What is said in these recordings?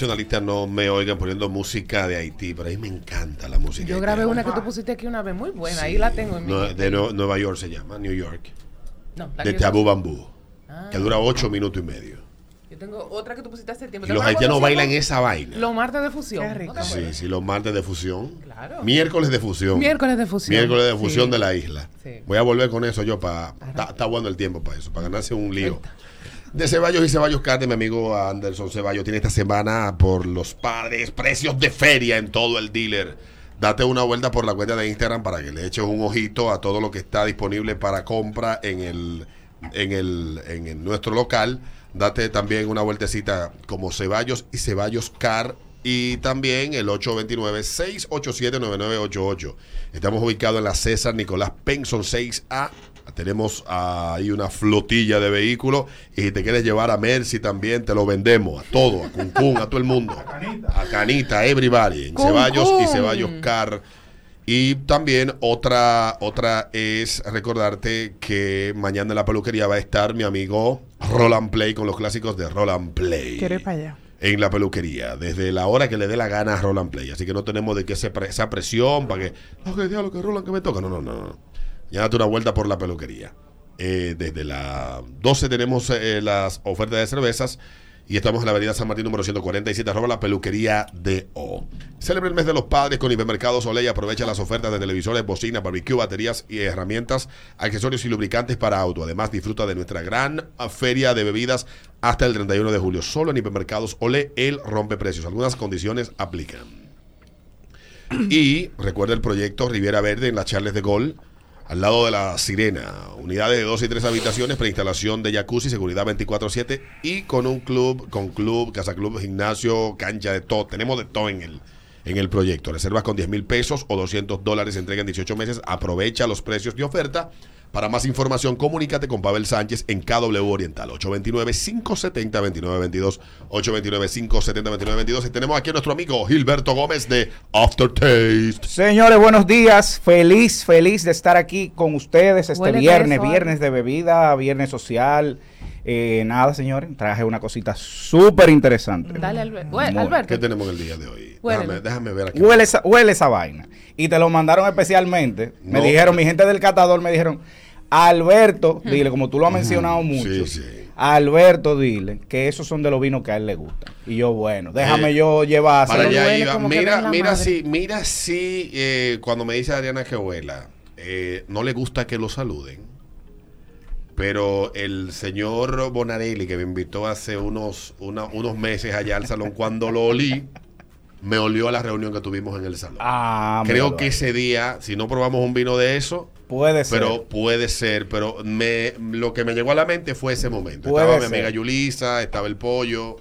nacionalistas no me oigan poniendo música de Haití, pero a mí me encanta la música. Yo grabé una que tú pusiste aquí una vez muy buena, ahí la tengo en mi. de Nueva York se llama, New York. No, de Tabú Bambú, que dura ocho minutos y medio. Yo tengo otra que tú pusiste hace tiempo. Y los haitianos bailan esa vaina. Los martes de fusión. sí, sí, los martes de fusión. Claro. Miércoles de fusión. Miércoles de fusión. Miércoles de fusión de la isla. Voy a volver con eso yo para. Está bueno el tiempo para eso, para ganarse un lío. De Ceballos y Ceballos Carte, mi amigo Anderson Ceballos tiene esta semana por los padres precios de feria en todo el dealer. Date una vuelta por la cuenta de Instagram para que le eches un ojito a todo lo que está disponible para compra en el en el en nuestro local date también una vueltecita como Ceballos y Ceballos Car y también el 829-687-9988. Estamos ubicados en la César Nicolás Penson 6A. Tenemos ahí una flotilla de vehículos y si te quieres llevar a Mercy también, te lo vendemos a todo, a Cuncún, a todo el mundo. A Canita. A Canita, everybody. En Ceballos y Ceballos Car. Y también otra, otra es recordarte que mañana en la peluquería va a estar mi amigo Roland Play con los clásicos de Roland Play. ¿Quieres para allá? En la peluquería, desde la hora que le dé la gana a Roland Play. Así que no tenemos de que esa presión para que, no, que diablo, que Roland que me toca. No, no, no, no. Ya date una vuelta por la peluquería. Eh, desde las 12 tenemos eh, las ofertas de cervezas y estamos en la avenida San Martín número 147, arroba la peluquería de O. Celebre el mes de los padres con Hipermercados y aprovecha las ofertas de televisores, bocinas, barbecue, baterías y herramientas, accesorios y lubricantes para auto. Además, disfruta de nuestra gran feria de bebidas hasta el 31 de julio. Solo en Hipermercados Olé, el rompe precios. Algunas condiciones aplican. Y recuerda el proyecto Riviera Verde en las Charles de Gol al lado de la Sirena. Unidades de dos y tres habitaciones, preinstalación de jacuzzi, seguridad 24-7 y con un club, con club, casa club, gimnasio, cancha de todo. Tenemos de todo en el, en el proyecto. Reservas con 10 mil pesos o 200 dólares, entrega en 18 meses. Aprovecha los precios de oferta para más información, comunícate con Pavel Sánchez en KW Oriental, 829-570-2922, 829-570-2922. Y tenemos aquí a nuestro amigo Gilberto Gómez de Aftertaste. Señores, buenos días. Feliz, feliz de estar aquí con ustedes este viernes, viernes de bebida, viernes social. Eh, nada, señores, traje una cosita súper interesante. Dale, Alberto. ¿Qué tenemos el día de hoy? Déjame, ver aquí. Huele esa, huele esa vaina. Y te lo mandaron especialmente. Me dijeron, mi gente del catador me dijeron, Alberto, hmm. dile, como tú lo has mencionado mucho. Alberto, dile que esos son de los vinos que a él le gustan. Y yo, bueno, déjame eh, yo llevar. Para allá iba. Mira, mira si, mira si eh, cuando me dice Adriana que huela, no le gusta que lo saluden. Pero el señor Bonarelli, que me invitó hace unos, unos meses allá al salón, cuando lo olí, me olió a la reunión que tuvimos en el salón. Ah, Creo que ese día, si no probamos un vino de eso, puede ser. Pero puede ser, pero me, lo que me llegó a la mente fue ese momento. estaba mi amiga Yulisa, estaba el pollo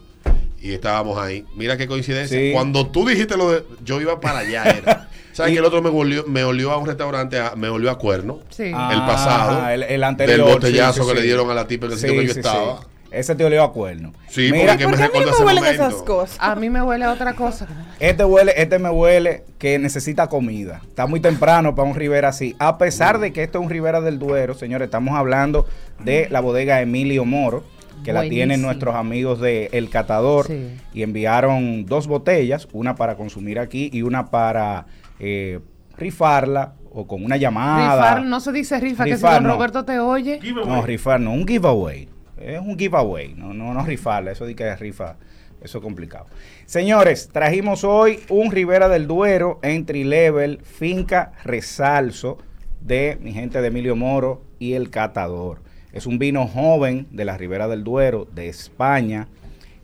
y estábamos ahí. Mira qué coincidencia. Cuando tú dijiste lo de. Yo iba para allá, era. ¿Sabes que el otro me olió, me olió a un restaurante, me olió a cuerno? Sí. el pasado. Ah, el, anterior. Del botellazo que le dieron a la tipa en el sitio que yo estaba. Ese te olió a cuerno. Sí, Mira, porque me a mí me huelen esas cosas? A mí me huele a otra cosa. Este huele, este me huele que necesita comida. Está muy temprano para un Rivera así. A pesar de que esto es un Rivera del Duero, señores, estamos hablando de la bodega Emilio Moro que la tienen nuestros amigos de El Catador y enviaron dos botellas, una para consumir aquí y una para eh, rifarla o con una llamada. Rifar no se dice rifa, que si don Roberto te oye. No, rifar no, un giveaway. Es un giveaway, no, no, no rifarla, eso de que es rifa, eso es complicado. Señores, trajimos hoy un Rivera del Duero entry level, finca resalso de mi gente de Emilio Moro y El Catador. Es un vino joven de la Ribera del Duero, de España,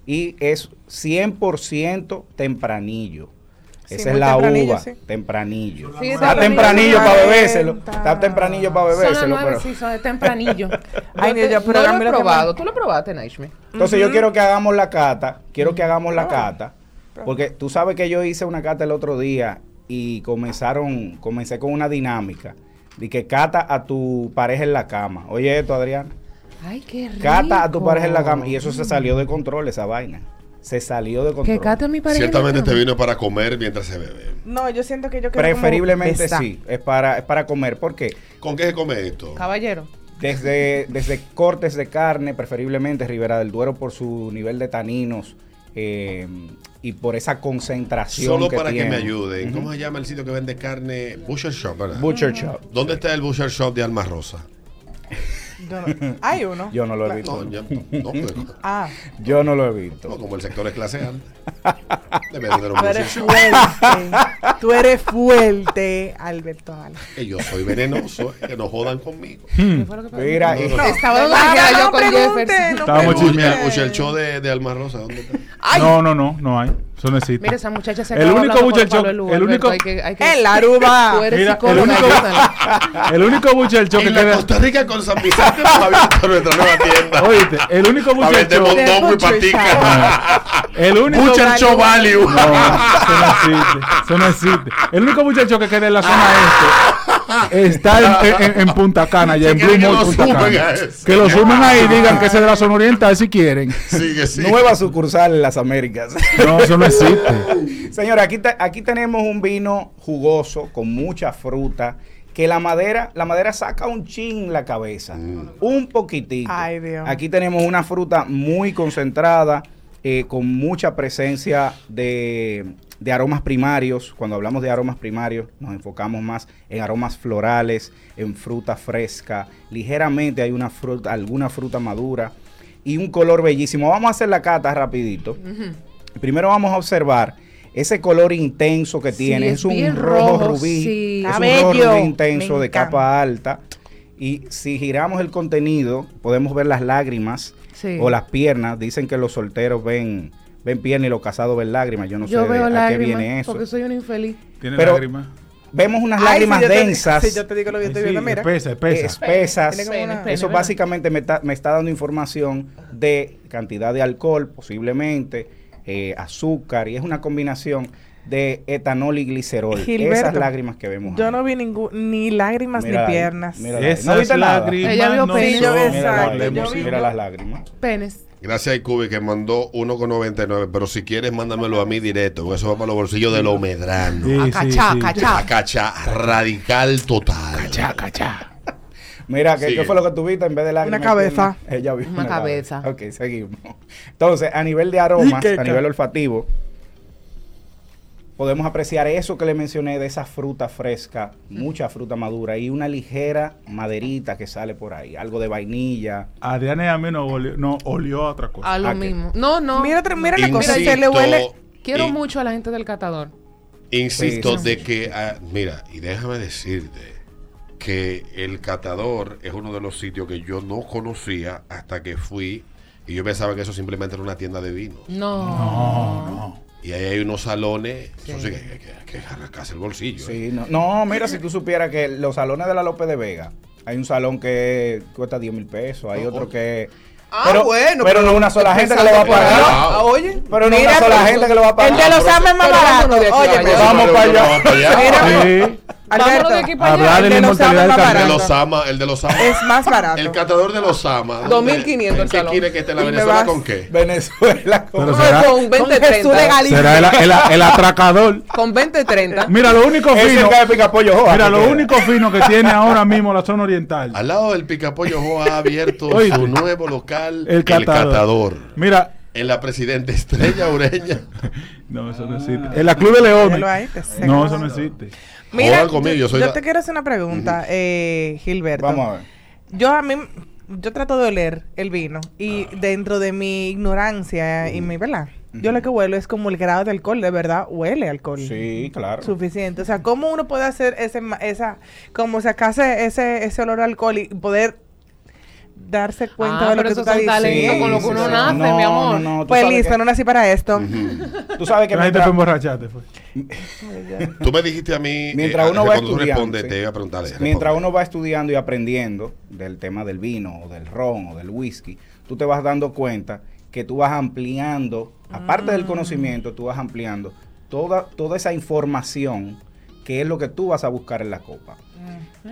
y es 100% tempranillo. Esa es la uva, tempranillo. está, tempranillo para bebérselo. Está, tempranillo para bebérselo. pero... Sí, son de tempranillo. Ay, yo, pero no lo he probado. ¿Tú lo probaste, Naishmi? Entonces yo quiero que hagamos la cata. Quiero que hagamos la ah. cata. Porque tú sabes que yo hice una cata el otro día y comenzaron, comencé con una dinámica de que cata a tu pareja en la cama. Oye esto, Adrián. Ay, qué rico. Cata a tu pareja en la cama. Y eso se salió de control, esa vaina. Se salió de control. Que cata a mi pareja. Ciertamente te vino para comer mientras se bebe. No, yo siento que yo quiero Preferiblemente sí, es para, es para comer. ¿Por qué? ¿Con qué se come esto? Caballero. Desde, desde cortes de carne, preferiblemente Ribera del Duero por su nivel de taninos eh, y por esa concentración. Solo para que me ayuden. ¿Cómo se llama el sitio que vende carne? Butcher Shop, ¿verdad? Butcher Shop. ¿Dónde está el Butcher Shop de Alma Rosa? Hay uno. Yo no lo he visto. No, no, pues, ah. Yo no lo he visto. No, como el sector es clase alta. Debe tener un Tú eres fuerte. Tú eres fuerte, Alberto Ala. Que yo soy venenoso, eh, que no jodan conmigo. Hmm. Mira, no, no, Estaba no, yo con Jefferson. Estábamos chismeando. El show de, de Alma Rosa, ¿dónde está? No, no, no, no hay. Eso no existe. Mira, esa muchacha se el único muchacho, el único hay que, hay que, en la Aruba. Mira, el único, el único muchacho que en la Costa Rica con San Vicente nos abierto nuestra nueva tienda. Oíste, el único muchacho de mondongo y patica. El único muchacho value. No, eso no existe. Eso no existe. El único muchacho que queda en la zona este está en, en, Punta Cana, ya en Blue Mall Punta Cana. Que lo sumen ahí y digan que es de la zona oriental si quieren. Sigue. Nueva sucursal en las Américas. No, eso no existe. Señora, aquí, aquí tenemos un vino jugoso con mucha fruta que la madera, la madera saca un chin la cabeza, mm. un poquitito. Ay, Dios. Aquí tenemos una fruta muy concentrada, eh, con mucha presencia de, de, aromas primarios. Cuando hablamos de aromas primarios, nos enfocamos más en aromas florales, en fruta fresca. Ligeramente hay una fruta, alguna fruta madura y un color bellísimo. Vamos a hacer la cata rapidito. Primero vamos a observar ese color intenso que tiene. Es, un rojo, rubí. Es un rojo rubí intenso de capa alta. Y si giramos el contenido, podemos ver las lágrimas o las piernas. Dicen que los solteros ven ven piernas y los casados ven lágrimas. Yo no sé a qué viene eso. Porque soy un infeliz. ¿Tiene lágrimas? Vemos unas lágrimas densas. Yo te digo lo que estoy viendo, mira. Espesa, espesa. Espesas. eso básicamente me está, me está dando información de cantidad de alcohol, posiblemente eh, azúcar y es una combinación de etanol y glicerol. Esas lágrimas que vemos. Yo no vi ningún, ni lágrimas ni piernas. Mira, Esas ¿No lágrimas. Ella vio no penes. Mira, mira, las lágrimas. Penes. Gracias a Ikubi que mandó 1,99. Pero si quieres, mándamelo a mí directo. Eso va para los bolsillos de los medranos. Sí, acachá, sí, acachá. Acachá, radical total. Acachá, acachá. Mira, ¿qué, fue lo que tuviste en vez de la Una cabeza. Ella vio una, cabeza. Ok, seguimos. Entonces, a nivel de aromas, a nivel olfativo, podemos apreciar eso que le mencioné de esa fruta fresca, mucha fruta madura y una ligera maderita que sale por ahí, algo de vainilla. A Diana y a mí no olió, no olió a otra cosa. A lo mismo. No, no. Mira, mira la cosa, se le huele. Quiero mucho a la gente del catador. Insisto de que, ah, mira, y déjame decirte, que el catador es uno de los sitios que yo no conocía hasta que fui y yo pensaba que eso simplemente era una tienda de vino. No, no, no. Y ahí hay unos salones, eso sí que hay que, arrancarse el bolsillo. Sí, ¿eh? no. no, mira, si tú supieras que los salones de la López de Vega, hay un salón que cuesta 10 mil pesos, hay otro que... Ah, pero, bueno, pero, no una sola gente que lo va a pagar. Ah, oye, pero no una sola gente que lo va a pagar. El de los ames es más barato. Oye, vamos para allá. Alberto, de aquí para hablar de la inmortalidad del de los ama, el de los ama. Es más barato. El catador de los ama. 2500 el salón. ¿Qué quiere que esté la Venezuela con qué? Venezuela con, será, con 20 30. Será el, el, el, atracador. Con 20 30. Mira, lo único fino. Mira, lo único fino que tiene ahora mismo la zona oriental. Al lado del Picapollo Joa ha abierto su nuevo local, el catador. Mira, en la Presidente Estrella Ureña. no, eso no existe. En la Club de Leones. No, eso no existe. Mira, yo, te quiero hacer una pregunta, eh, Gilberto. Vamos a ver. Yo a mí, yo trato de oler el vino y ah. dentro de mi ignorancia y mi, ¿verdad? Yo lo que huelo es como el grado de alcohol, de verdad, huele alcohol. Sí, claro. Suficiente. O sea, ¿cómo uno puede hacer ese, esa, como sacarse ese, ese olor a alcohol y poder darse cuenta ah, de lo que tú estás diciendo. con lo que uno nace, mi amor. No, no, pues listo, no nací para esto. Tú sabes que mientras... te emborrachaste, fue. tú me dijiste a mí, mientras eh, uno va estudiando, te iba a preguntarle. Mientras uno va estudiando y aprendiendo del tema del vino, o del ron, o del whisky, tú te vas dando cuenta que tú vas ampliando, aparte del mm. conocimiento, tú vas ampliando toda, toda esa información que es lo que tú vas a buscar en la copa.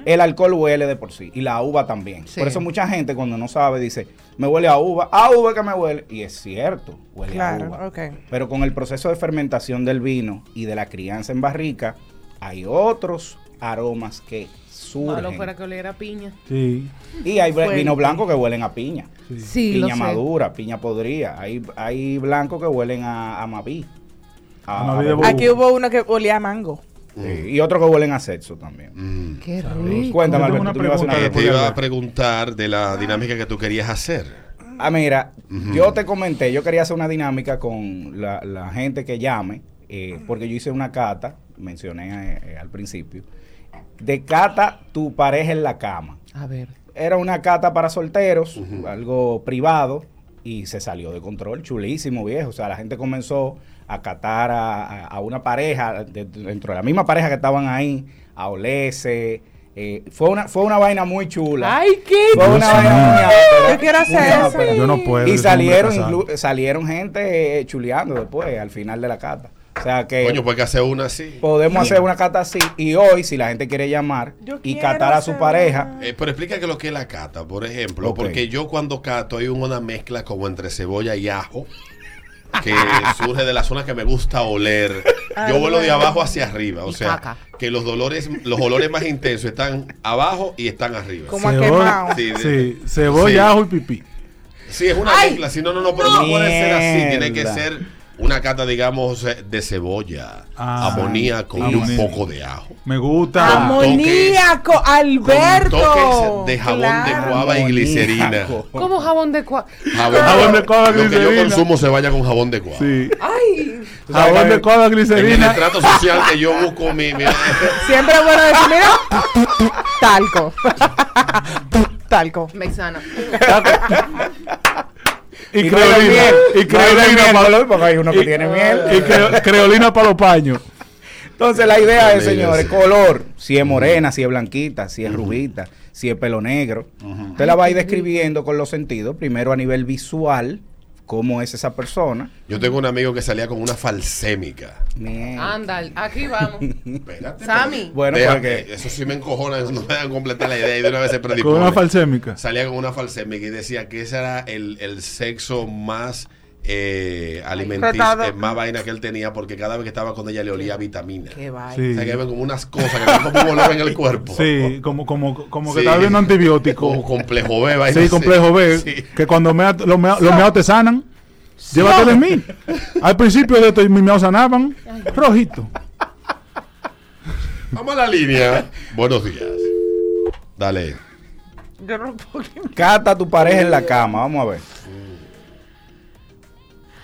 El alcohol huele de por sí y la uva también. Por eso mucha gente cuando no sabe dice, me huele a uva, a uva que me huele. Y es cierto, huele a uva. Pero con el proceso de fermentación del vino y de la crianza en barrica, hay otros aromas que surgen. Malo fuera que oliera a piña. Sí. Y hay vino blanco que huelen a piña. Sí. piña madura, piña podrida. Hay, hay blancos que huelen a, a maví. a- a de. Aquí hubo uno que olía a mango. Sí, y otros que huelen a sexo también. Mm. Qué rico. Cuéntame, Alberto, una tú me ibas a hacer pregunta Eh, una te iba a preguntar de la dinámica que tú querías hacer. Ah, mira, yo te comenté, yo quería hacer una dinámica con la, la gente que llame, eh, porque yo hice una cata, mencioné eh, al principio, de cata tu pareja en la cama. A ver. Era una cata para solteros, algo privado, y se salió de control, chulísimo, viejo. O sea, la gente comenzó a catar a, a- a una pareja, de- dentro de la misma pareja que estaban ahí, a olerse. eh, fue, una, fue una vaina muy chula. Ay, qué Fue una vaina muy Yo quiero hacer eso. Yo no puedo. Y salieron, salieron gente eh, chuleando después, al final de la cata. O sea que Coño, pues que hacer una así. podemos hacer una cata así. Y hoy, si la gente quiere llamar Yo y catar a su pareja, Eh, pero explica que lo que es la cata, por ejemplo, porque yo cuando cato hay una mezcla como entre cebolla y ajo que surge de la zona que me gusta oler. Yo vuelo de abajo hacia arriba, o sea, que los dolores, los olores más intensos están abajo y están arriba. Como a Cebolla- quemado. Sí, de- Sí, cebolla, Sí. ajo y pipí. Sí, es una mezcla, si no, no, no, pero no puede ser así, tiene que ser una cata, digamos, eh, de cebolla, Ah, amoníaco y un poco de ajo. Me gusta. Amoníaco, Alberto. Con toques de jabón de Claro. guava y glicerina. ¿Cómo jabón de cua... Jabón, Jabón de coba, Lo que yo glicerina. consumo se vaya con jabón de guava. Sí. Ay, Jabón de coba, En el glicerina. estrato social que yo busco mi, mi- Siempre es bueno decir, mira, talco. talco. mexana. Y creolina. Y creolina porque hay uno que tiene miel. Y creo- creolina para los paños. Entonces la idea es, señores, color, si es morena, si es blanquita, si es rubita, si es pelo negro. Usted la va a ir describiendo con los sentidos, primero a nivel visual, cómo es esa persona. Yo tengo un amigo que salía con una falsémica. Anda, aquí vamos. Espérate. Sammy. Bueno, Deja- porque Eso sí me encojona, no me dan completar la idea y de una vez se Con predispone. una falsémica. Salía con una falsémica y decía que ese era el, el sexo más eh, alimenticio, Retado. eh, más vaina que él tenía porque cada vez que estaba con ella le olía vitamina. Qué vaina. Sí. O sea, que ven como unas cosas que están como un olor en el cuerpo. Sí, como, como, como que Sí. está viendo Como antibiótico. complejo B, vaina Sí, complejo B. Sí. Que cuando mea- los mea- los meados te sanan, llévate de mí. Al principio de esto mis meados sanaban rojito. Vamos a la línea. Buenos días. Dale. Cata a tu pareja en la cama, vamos a ver.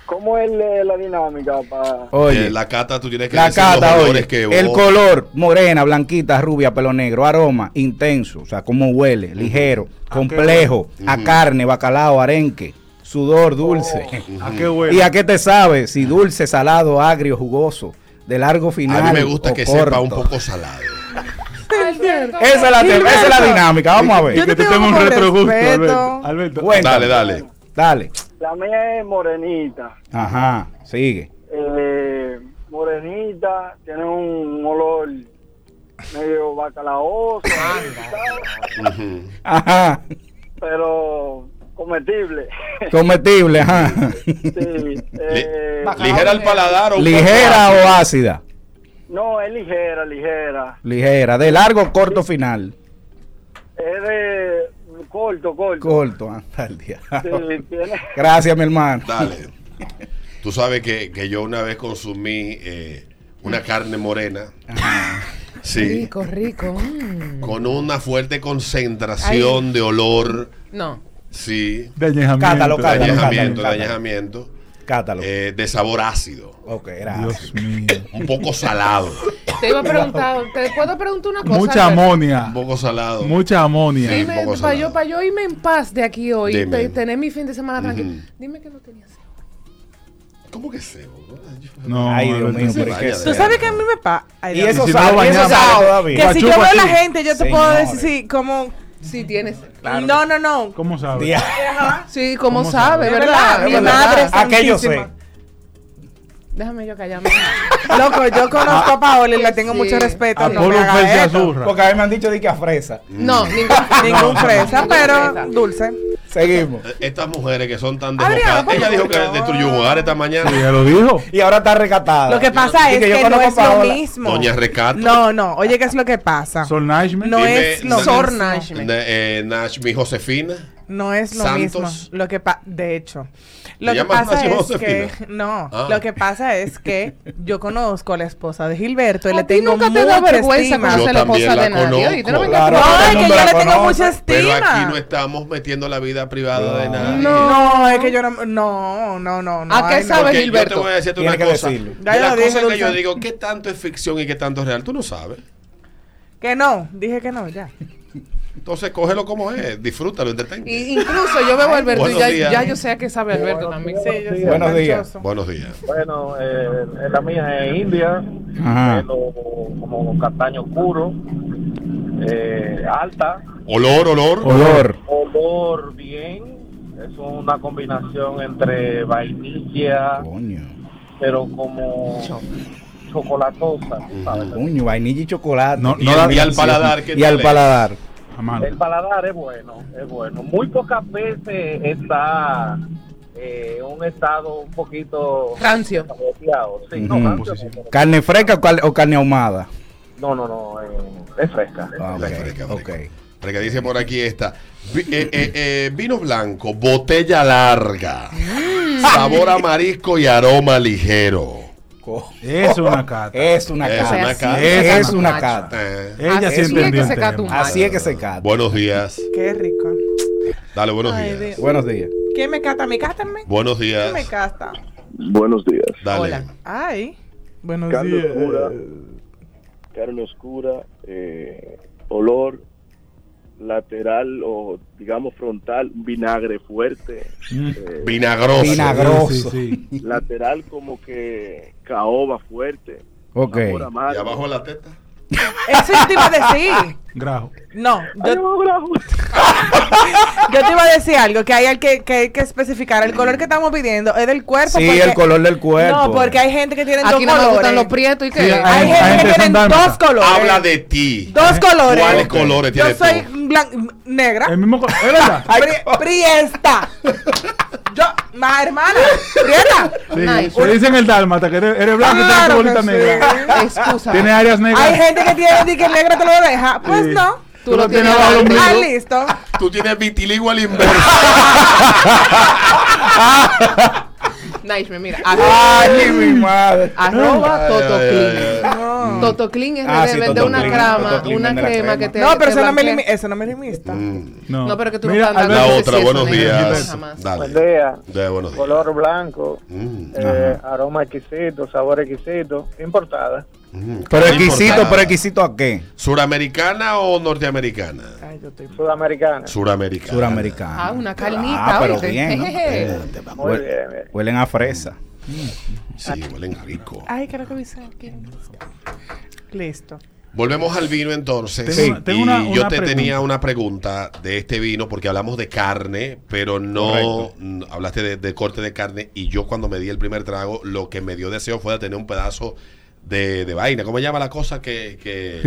¿Cómo es la dinámica para Oye, Eh, la cata, tú tienes que la decir cata, los oye, que el color, morena, blanquita, rubia, pelo negro, aroma, intenso, o sea, cómo huele, ligero, complejo, a carne, bacalao, arenque, sudor, dulce. ¿A qué huele? ¿Y a qué te sabe? Si dulce, salado, agrio, jugoso, de largo final. A mí me gusta que corto. sepa un poco salado. Alberto. Esa es la, te- esa es la dinámica, vamos a Yo ver. te que tú tengo tengas un retrogusto. Alberto. Alberto. Cuéntame. Dale, dale. Dale. La mía es morenita? Ajá, sigue. Eh, morenita, tiene un olor medio bacalaoso. Ujú. Ajá. pero comestible. Comestible, ajá. sí, eh, Ligera al paladar o ¿Ligera o ácida? no, es ligera, ligera. Ligera. ¿De largo o corto final? Es de corto, corto. Corto, anda el día. Gracias, mi hermano. Dale. Tú sabes que, que yo una vez consumí eh, una carne morena. Sí. Rico, rico. mm. Con una fuerte concentración de olor. No. Sí. De añejamiento. Cátalo, De cátalo. añejamiento, de cátalo. añejamiento. Cátalo. eh, de sabor ácido. ok, gracias. Dios mío. Un poco salado. Te iba a preguntar, ¿te puedo preguntar una cosa? Mucha amonia. Un poco salado. Mucha amonia. Sí. Dime, un poco para yo, pa' yo irme en paz de aquí hoy, Dime. te- tener mi fin de semana tranquilo. Dime que no tenía sed. ¿Cómo que cebo? No, Ay, Dios mío, sí. pero vaya ¿qué de- Tú sabes que a mí me pasa. Y eso si sabe, sabe. Que si yo veo a la gente, yo te puedo decir, sí, como. Sí, tienes. No, no, no. ¿Cómo sabes? Día- Sí, como ¿Cómo sabe, Es ¿verdad? verdad, mi verdad. madre Aquello sé. Déjame yo callarme. Loco, yo conozco a Paola y le tengo Sí. mucho respeto. A no me Polo azurra. Porque a mí me han dicho de que a fresa. No, ningún, Ningún fresa, pero fresa. dulce. Seguimos. Eh, Estas mujeres que son tan desbocadas. Ella dijo que destruyó un hogar esta mañana. Sí, ya lo dijo. Y ahora está recatada. Lo que pasa es que yo que no conozco es a lo Paola. mismo. Doña Recato. No, no. Oye, ¿qué es lo que pasa? Sol Nashman. No Dime, es lo na- mismo. Sornashme. Na- eh, Nash, mi Josefina. No es lo Santos. mismo. Lo que pa- de hecho, lo ¿Te que pasa es que Josefina? no, Ah. lo que pasa es que yo conozco a la esposa de Gilberto y A le tengo nunca te da mucha vergüenza estima. Yo la esposa la de nadie. conozco. no Claro. No, es que yo le tengo mucha estima. Pero aquí no estamos metiendo la vida privada de Claro. nadie. No, es que yo no, no, no, no. no, ¿A qué ay, no. sabe Porque Gilberto? Yo te voy a decirte una que cosa. De las cosas que yo digo, ¿qué tanto es ficción y qué tanto es real? Tú no sabes. Que no, dije que no, ya. Entonces, cógelo como es, disfrútalo, entretente. Y incluso yo veo a Alberto y ya, días. ya yo sé a qué sabe Alberto también. Sí, yo soy Buenos días. manchoso. Buenos días. Bueno, eh, la mía es india, Ajá. pelo como castaño oscuro, eh, alta, Olor, olor. Olor. olor bien, es una combinación entre vainilla, Coño. pero como chocolatosa. Coño, vainilla y chocolate. No, Y no al- da- y al paladar, ¿qué Y tal al es? paladar. El paladar es bueno, es bueno. Muy pocas veces está eh, un estado un poquito Rancio. Sí, no, rancio ¿Carne fresca o, cal- o carne ahumada? no, no, no, eh, es fresca. es Ah, ok, fresca. fresca, ok. fresca. Porque dice por aquí esta. Eh, eh, eh, vino blanco, botella larga. Sabor a marisco y aroma ligero. Co- Es una cata. Es una Es cata. una Así cata. es, Es una cata. Eh, Ella Así sí es entendió que el se tema. cata un Así es que se cata. buenos días. Qué rico. Dale, buenos Ay, días. Dios. Buenos días. ¿Quién me cata? ¿Me cátanme? Buenos ¿Quién días. me cata? Buenos días. Dale. Hola. Ay. Buenos Carne días. oscura, carne oscura, eh, olor lateral o digamos frontal, vinagre fuerte, eh, Vinagroso. Vinagroso. Sí, sí. lateral como que caoba fuerte, Ok. Y abajo de la teta. Eso yo te iba a decir. Grajo. No, Ay, yo, no, yo te iba a decir algo, que hay que, que hay que especificar. El color que estamos pidiendo es del cuerpo. Sí, porque- el color del cuerpo. No, porque hay gente que tiene dos Aquí no me colores. gustan los prietos y Sí, que. hay- Hay gente gente que son dos colores. Habla de ti. Dos colores. ¿Cuáles colores Yo tienes soy tú? blan- negra. El mismo. co- ¿Es verdad? Pri- priesta. Yo, ma hermana, prieta. Sí. Nice. Se dicen el dálmata, que eres, eres blanco y tienes Claro tu bolita negra. sí. Excusa. Tiene áreas negras. Hay gente que tiene di que el negro te lo deja. Pues Sí. no. Tú lo tienes bajo el abajo. ombligo. Ah, listo. Tú tienes vitiligo al inverso. Nice, mira. Ay, mi madre. Arroba. No. Totoclean es Ah, de sí, vender una crema, una crema crema. que te. No, pero eso no me no limita. Mm. No. No, pero que tú no Mira, estás Alberto, La no otra, si eso buenos negro, días. jamás. Dale. Buen día. De buenos días. Color blanco, Mm. eh, aroma exquisito, sabor exquisito, importada. Mm. Pero ¿Qué exquisito, pero exquisito a qué? ¿Suramericana o norteamericana? Ay, yo estoy. Sudamericana. Suramericana. Suramericana. Ah, una carnita, Ah, pero ¿oíste? bien, ¿no? Muy bien, bien. Huelen a fresa. Sí, huelen rico. Ay, creo que aquí. Listo. Volvemos al vino entonces. Tengo una- tengo y una- yo te pregunta. tenía una pregunta de este vino porque hablamos de carne, pero no n- hablaste de, de corte de carne y yo cuando me di el primer trago lo que me dio deseo fue de tener un pedazo de, de vaina. ¿Cómo se llama la cosa que, que.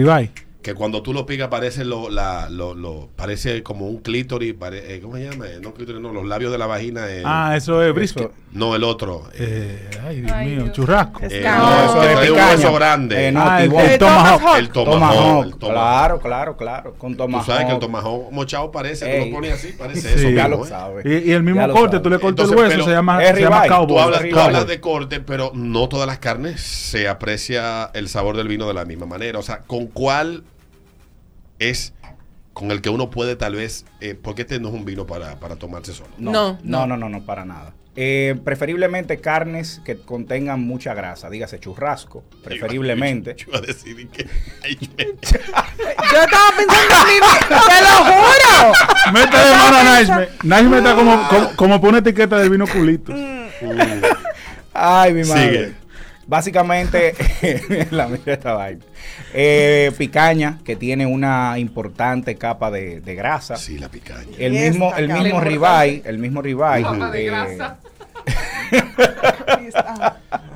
Que cuando tú lo picas parece lo, la, lo, lo- parece como un clítoris? pare- eh, ¿Cómo se llama? No clítoris, no, los labios de la vagina. eh, Ah, eso es brisket. No, el otro. eh, Eh, ay, Dios Ay, mío, Dios. churrasco. Es eh, que- no, No, eso trae un hueso grande. Eh, no, Ah, el, el tomahawk. el tomahawk. Tomahawk. el tomahawk. Claro, claro, claro. Con Tú tomahawk. sabes que el tomahawk mochado parece, tú lo pones así, parece Sí. eso. Y, y el mismo corte, tú le cortas Entonces, el hueso, pero se llama, es se llama ribeye. Tú cowboy. hablas, tú Cowboy. hablas de corte, pero no todas las carnes se aprecia el sabor del vino de la misma manera. O sea, ¿con cuál es con el que uno puede tal vez, eh, porque este no es un vino para, para tomarse solo? No, No, no, no. no, no, para nada. Eh, preferiblemente carnes que contengan mucha grasa, dígase churrasco, preferiblemente. Yo iba a decir que... ay, me- Yo estaba pensando en mí. ¡Te lo juro! Mete de mano a Naishme. Naishme está como, como, como pone etiqueta de vino culito. Ay, mi madre. Sigue. Básicamente, la mira esta vaina. Eh, picaña, que tiene una importante capa de, de grasa. Sí, la picaña. El Y mismo, el mismo ribeye, el mismo ribeye. Capa de eh, grasa.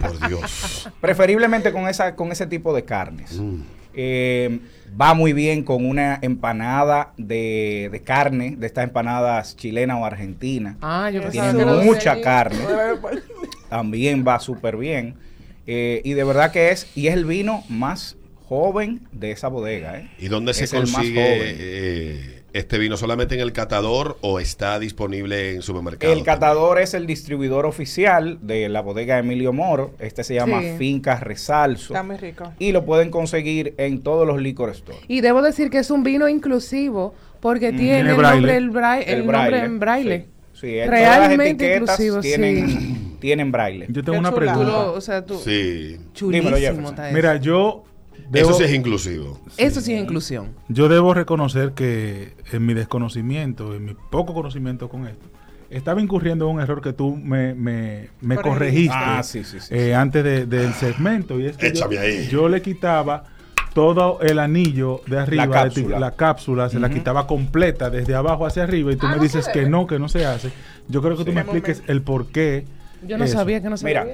Por Dios. preferiblemente con esa, con ese tipo de carnes. Mm. Eh, va muy bien con una empanada de, de carne, de estas empanadas chilenas o argentinas. Ah, yo que de mucha carne. También va súper bien. Eh, y de verdad que es, y es el vino más joven de esa bodega. ¿eh? ¿Y dónde se Es el más consigue joven. eh, este vino solamente en el catador o está disponible en supermercados? El catador es el distribuidor oficial de la bodega Emilio Moro. Este se llama Sí. Finca Resalso. Está muy rico. Y lo pueden conseguir en todos los liquor stores. Y debo decir que es un vino inclusivo porque tiene, Tiene el braille. nombre, el, bra- el nombre en braille. Sí, sí, Realmente todas las etiquetas inclusivo, tienen, tienen braille. Yo tengo Qué una. Tú pregunta. lo- o sea, tú, Sí. chulísimo Dímelo, Jefferson. está eso. Mira, yo debo, Eso sí es inclusivo. Eso sí es inclusión. yo debo reconocer que en mi desconocimiento, en mi poco conocimiento con esto, estaba incurriendo en un error que tú me, me, me Corregiste. corregiste Ah, sí, sí, sí, eh, antes de- del segmento. Y es que yo, Échame ahí. yo le quitaba todo el anillo de arriba, La de ti- cápsula. la cápsula, se la quitaba completa desde abajo hacia arriba y tú Ah, me no dices que no, que no se hace. Yo creo que tú me expliques el por qué. Yo no eso. sabía que no se Mira,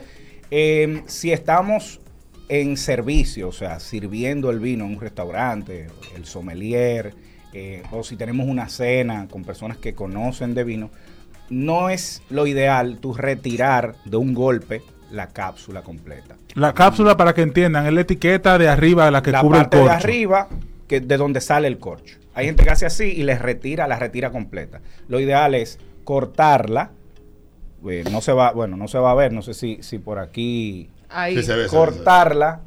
eh, si estamos en servicio, o sea, sirviendo el vino en un restaurante, el sommelier, eh, o si tenemos una cena con personas que conocen de vino, no es lo ideal tú retirar de un golpe la cápsula completa. La cápsula, para que entiendan, es la etiqueta de arriba, la que la cubre el parte corcho. de arriba, que de donde sale el corcho. Hay gente que hace así y les retira, la retira completa. Lo ideal es cortarla. Eh, no se va, bueno, no se va a ver, no sé si, si por aquí Ahí. Sí, se ve, se ve, se ve. cortarla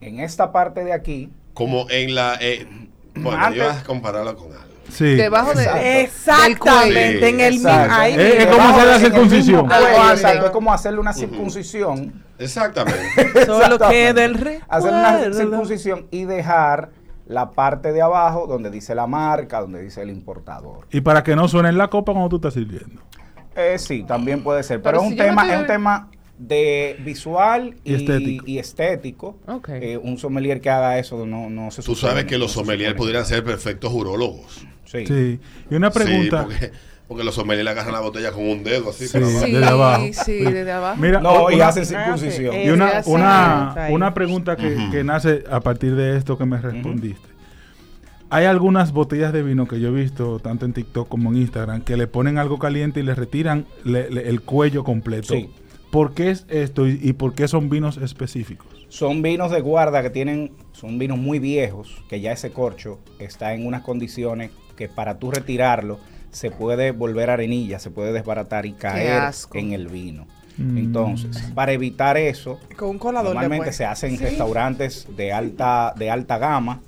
en esta parte de aquí. Como en la... eh, bueno, Antes- ibas a compararlo con algo. Sí. Debajo de. Exactamente, en el mismo. Ahí. Es como hacer la circuncisión. cuello, exacto, es como hacerle una circuncisión. Exactamente. Solo queda el Hacer una circuncisión y dejar la parte de abajo donde dice la marca, donde dice el importador. Y para que no suene en la copa cuando tú estás sirviendo. Eh, sí, también puede ser, pero, Pero es un tema, es un tema de visual y, Y estético. y estético. Ok. Eh, un sommelier que haga eso no, no se Tú supone- sabes que los no sommeliers pudieran ser perfectos urólogos. Sí. Sí. Y una pregunta. Sí, porque, porque los sommeliers agarran la botella con un dedo así. Sí. desde abajo. sí, desde abajo. Mira, No, y hacen circuncisión. ok. y una, Ese una, una pregunta que nace a partir de esto que me respondiste. Hay algunas botellas de vino que yo he visto, tanto en TikTok como en Instagram, que le ponen algo caliente y le retiran le- le- el cuello completo. Sí. ¿Por qué es esto y, y por qué son vinos específicos? Son vinos de guarda que tienen, son vinos muy viejos, que ya ese corcho está en unas condiciones que para tú retirarlo se puede volver arenilla, se puede desbaratar y caer en el vino. Mm. Entonces, para evitar eso, Con un colador normalmente se hace en restaurantes de alta, de alta gama,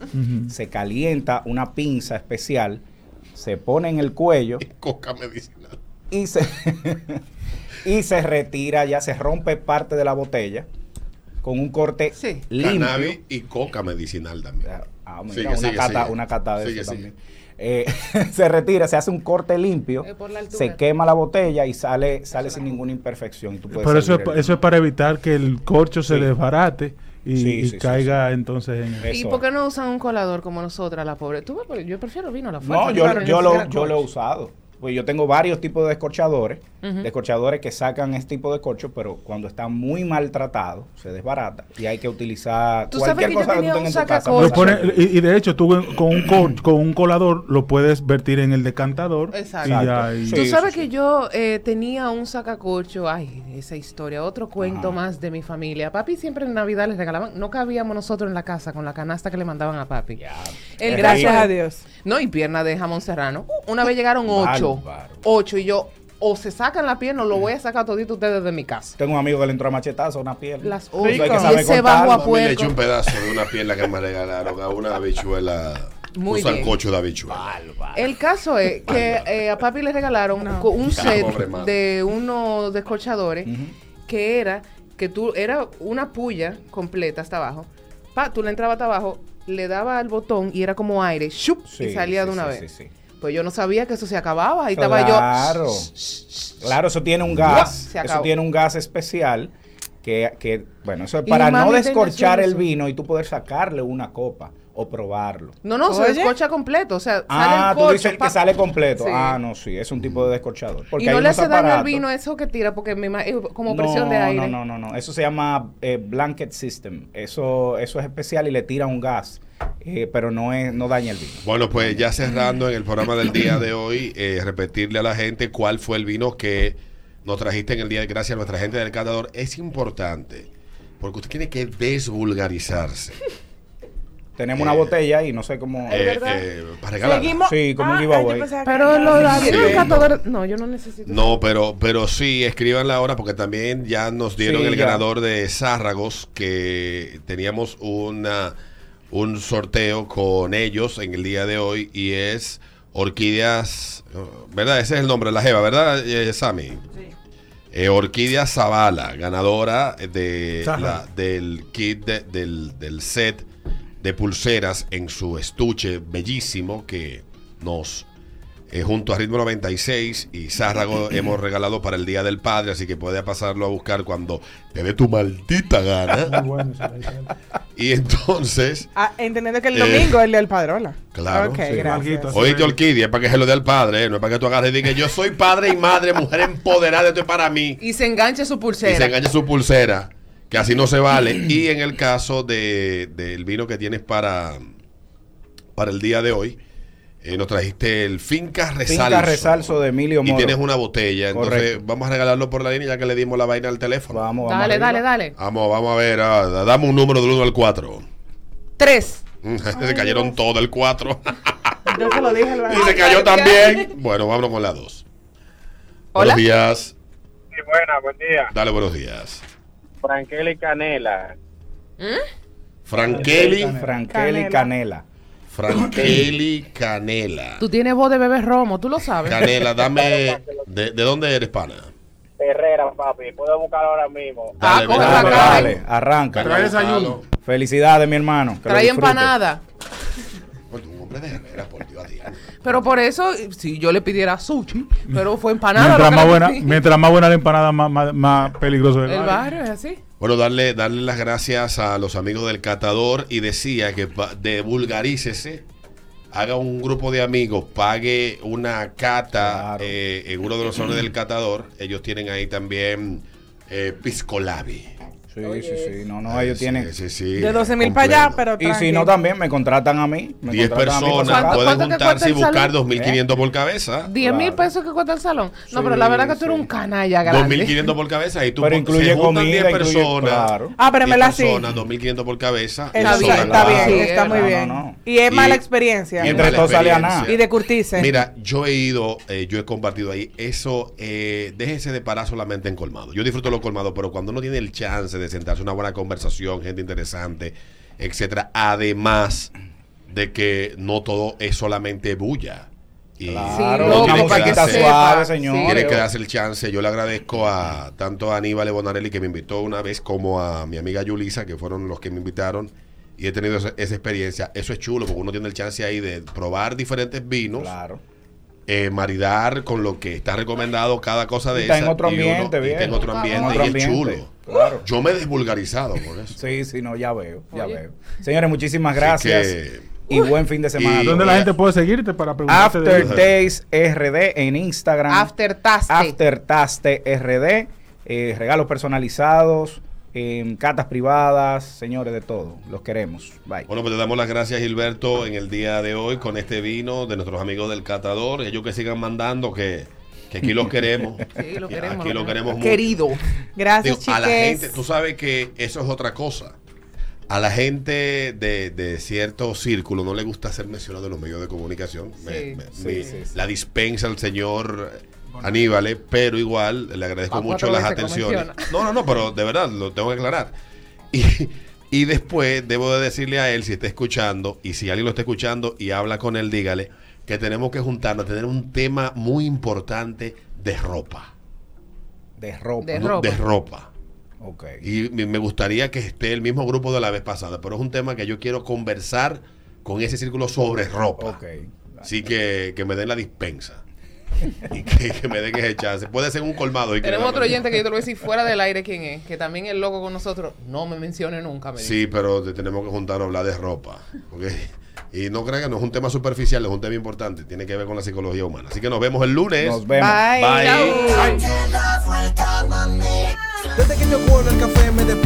se calienta una pinza especial, se pone en el cuello Coca medicinal. y se, y se retira, ya se rompe parte de la botella con un corte Sí. limpio. Cannabis y coca medicinal también. Ah, mira, Sigue, una, sigue, cata, sigue. una cata de Sigue, eso sigue. también. Eh, se retira, se hace un corte limpio, Eh, se quema la botella y sale, sale sin ninguna imperfección. Y tú puedes Pero eso es, eso es para evitar que el corcho se Sí. desbarate y, Sí, y sí, sí, caiga entonces en. Eh, ¿Y eso. por qué no usan un colador como nosotras, la pobre? ¿Tú, ves? yo prefiero vino a la fuerza. No, yo, yo, ni lo, yo lo he usado. Pues yo tengo varios tipos de descorchadores, Ujú. descorchadores que sacan este tipo de corcho, pero cuando está muy maltratado, se desbarata y hay que utilizar Tú sabes cualquier yo cosa que tú tengas en tu casa. Lo pone- y, y de hecho, tú con un, cor- con un colador lo puedes vertir en el decantador. Exacto. Y ya, Exacto. y- Sí, Tú sabes sí, que sí. yo eh, tenía un sacacorcho, ay, esa historia, otro cuento Ajá. más de mi familia. Papi siempre en Navidad les regalaban, no cabíamos nosotros en la casa con la canasta que le mandaban a papi. El Es Gracias a Dios. No, y pierna de jamón serrano. Uh, Una vez llegaron ocho. Bárbaro. Ocho y yo, o se sacan la pierna o lo voy a sacar todito ustedes de mi casa. Tengo un amigo que le entró a machetazo a una pierna. Las Eso hay que saber ese bajo a mí le eché puerco. un pedazo de una pierna que me regalaron a una habichuela. Muy un sancocho de habichuela. El caso es que eh, a papi le regalaron No. un Ya, set de unos descorchadores Ujú. que era que tú era una puya completa hasta abajo. Pa, tú le entrabas hasta abajo, le daba al botón y era como aire, ¡shup! Sí, y salía sí, de una sí, vez. Pues yo no sabía que eso se acababa. Ahí Claro. estaba yo. Claro, eso tiene un gas. Se Eso tiene un gas especial que, que, bueno, eso es para no descorchar el vino y tú poder sacarle una copa o probarlo. No, no, se descorcha completo. O sea, Ah, sale el tú corcho. dices que sale completo. Sí. Ah, no, sí, es un tipo de descorchador. Porque y no le hace daño al vino eso que tira, porque me como No, presión de aire. No, no, no, no. Eso se llama eh, blanket system. Eso, eso es especial y le tira un gas, eh, pero no es, no daña el vino. Bueno, pues ya cerrando en el programa del día de hoy, eh, repetirle a la gente cuál fue el vino que nos trajiste en el día de gracias a nuestra gente del catador. Es importante, porque usted tiene que desvulgarizarse. Tenemos Eh, una botella y no sé cómo. Eh, eh, para regalar. Seguimos. Sí, como un Ah, giveaway. pensaba que Pero lo la Sí. catador- No, yo no necesito. No, pero, pero sí, escríbanla ahora porque también ya nos dieron Sí, el ya. ganador de Zárragos, que teníamos una, un sorteo con ellos en el día de hoy y es Orquídeas, ¿verdad? Ese es el nombre de la Jeva, ¿verdad, eh, Sammy? Eh, Orquídea Zavala, ganadora de la- del kit de- del, del set de pulseras en su estuche bellísimo que nos eh, junto a Ritmo 96 y Zárrago hemos regalado para el Día del Padre, así que puede pasarlo a buscar cuando te dé tu maldita gana. Muy bueno. y entonces, Ah, entendiendo que el Eh, domingo es el día del padrola. claro, Ok, sí. gracias. Oíste Orquídea, es para que se lo dé al padre, ¿eh? no es para que tú agarres y digas, yo soy padre y madre, mujer empoderada, esto es para mí. Y se enganche su y se pulsera. enganche su pulsera, que así no se vale. y en el caso de, del vino que tienes para, para el día de hoy, eh, nos trajiste el Finca Resalso. Finca Resalso de Emilio Y Moro. tienes una botella, entonces Correcto. vamos a regalarlo por la línea ya que le dimos la vaina al teléfono. Vamos, vamos. Dale, dale, dale. Vamos, vamos a ver, ah, dame un número del 1 al 4. Tres. se cayeron todo el 4. Yo se lo dije al y se cayó también. Bueno, vámonos con la 2. Hola. Buenos días. Sí, buena, buen día. Dale buenos días. Frankel y Canela. Frankeli, Frankeli Canela. Canela. Frankeli Canela. Tú tienes voz de bebé romo, tú lo sabes. Canela, dame. ¿De, de dónde eres, pana? Herrera, papi. Puedo buscarlo ahora mismo. Ah, Dale, Dale, arranca. Trae desayuno. Felicidades, mi hermano. Trae empanada. Oye, un hombre de Herrera, por Dios. Pero por eso, si yo le pidiera sushi, pero fue empanada. Mientras más, buena, mientras más buena la empanada, más, más, más peligroso es El barrio es así. Bueno, darle, darle las gracias a los amigos del catador y decía que de vulgarícese, haga un grupo de amigos, pague una cata Claro. eh, en uno de los salones del catador. Ellos tienen ahí también eh, Piscolabi. Sí, sí, sí. No, no, ellos Sí, tienen. sí, sí, De 12 mil para allá, pero Y si no, también me contratan a mí. me 10 contratan a mí para personas. ¿Cuánto- pueden juntarse y buscar salón? 2.500 por cabeza. 10 mil Claro. pesos que cuesta el salón. No, Sí, pero la verdad que tú eres un canalla grande. 2.500 por cabeza y tú Pero incluye se comida, 10 incluye- personas. claro. Ah, pero 10 verdad sí. personas, 2.500 por cabeza. Está bien, está la- bien, Sí, está muy no, bien. no. Y es mala experiencia. y Entre todos sale a nada. Y de curtirse. Mira, yo he ido, eh, yo he compartido ahí, eso, eh, déjese de parar solamente en colmado. Yo disfruto los colmados, pero cuando uno tiene el chance de sentarse una buena conversación, gente interesante, etcétera, además de que no todo es solamente bulla. Y Claro, loco, tiene que darse- suave, señor. tiene que darse el chance. Yo le agradezco a tanto a Aníbal Bonarelli que me invitó una vez como a mi amiga Yulisa, que fueron los que me invitaron. Y he tenido esa, esa experiencia. Eso es chulo porque uno tiene el chance ahí de probar diferentes vinos, Claro. Eh, maridar con lo que está recomendado cada cosa de está esa. en otro uno- ambiente, bien. está en otro ambiente En y otro es ambiente, chulo. claro. Yo me he desvulgarizado por eso. Sí, sí, no, ya veo, ya Oye. veo. Señores, muchísimas gracias. que- Y buen fin de semana. Y- ¿Dónde la gente puede seguirte para preguntarte? de- After Days RD en Instagram. After Taste. After Taste RD. eh, regalos personalizados. Em, catas privadas. Señores, de todo. Los queremos. Bye. Bueno, pues te damos las gracias, Gilberto, en el día de hoy con este vino de nuestros amigos del Catador. Ellos que sigan mandando, que, que aquí los queremos. Sí, lo queremos. Aquí lo queremos mucho. Querido. Gracias, Digo, a la gente, tú sabes que eso es otra cosa. A la gente de, de cierto círculo no le gusta ser mencionado en los medios de comunicación. Me- Sí, me- sí, me- sí, sí. La dispensa el señor Aníbal, eh, pero igual le agradezco Va mucho las atenciones. No, no, no, pero de verdad lo tengo que aclarar. Y, y después debo de decirle a él, si está escuchando, y si alguien lo está escuchando y habla con él, dígale que tenemos que juntarnos a tener un tema muy importante de ropa. De ropa. De ¿no? ropa. De ropa. Ok. Y me gustaría que esté el mismo grupo de la vez pasada, pero es un tema que yo quiero conversar con ese círculo sobre ropa. Ok. Así que, que me den la dispensa. Y que, que me den ese chance. Puede ser un colmado. Y que Tenemos otro oyente que yo te lo voy a decir fuera del aire quién es, que también es loco con nosotros. No me mencione nunca, me dice. Sí, pero te- tenemos que juntarnos a hablar de ropa. Y no crean que no es un tema superficial, es un tema importante. Tiene que ver con la psicología humana. Así que nos vemos el lunes. Nos vemos. Bye. Desde que yo el café me despierto.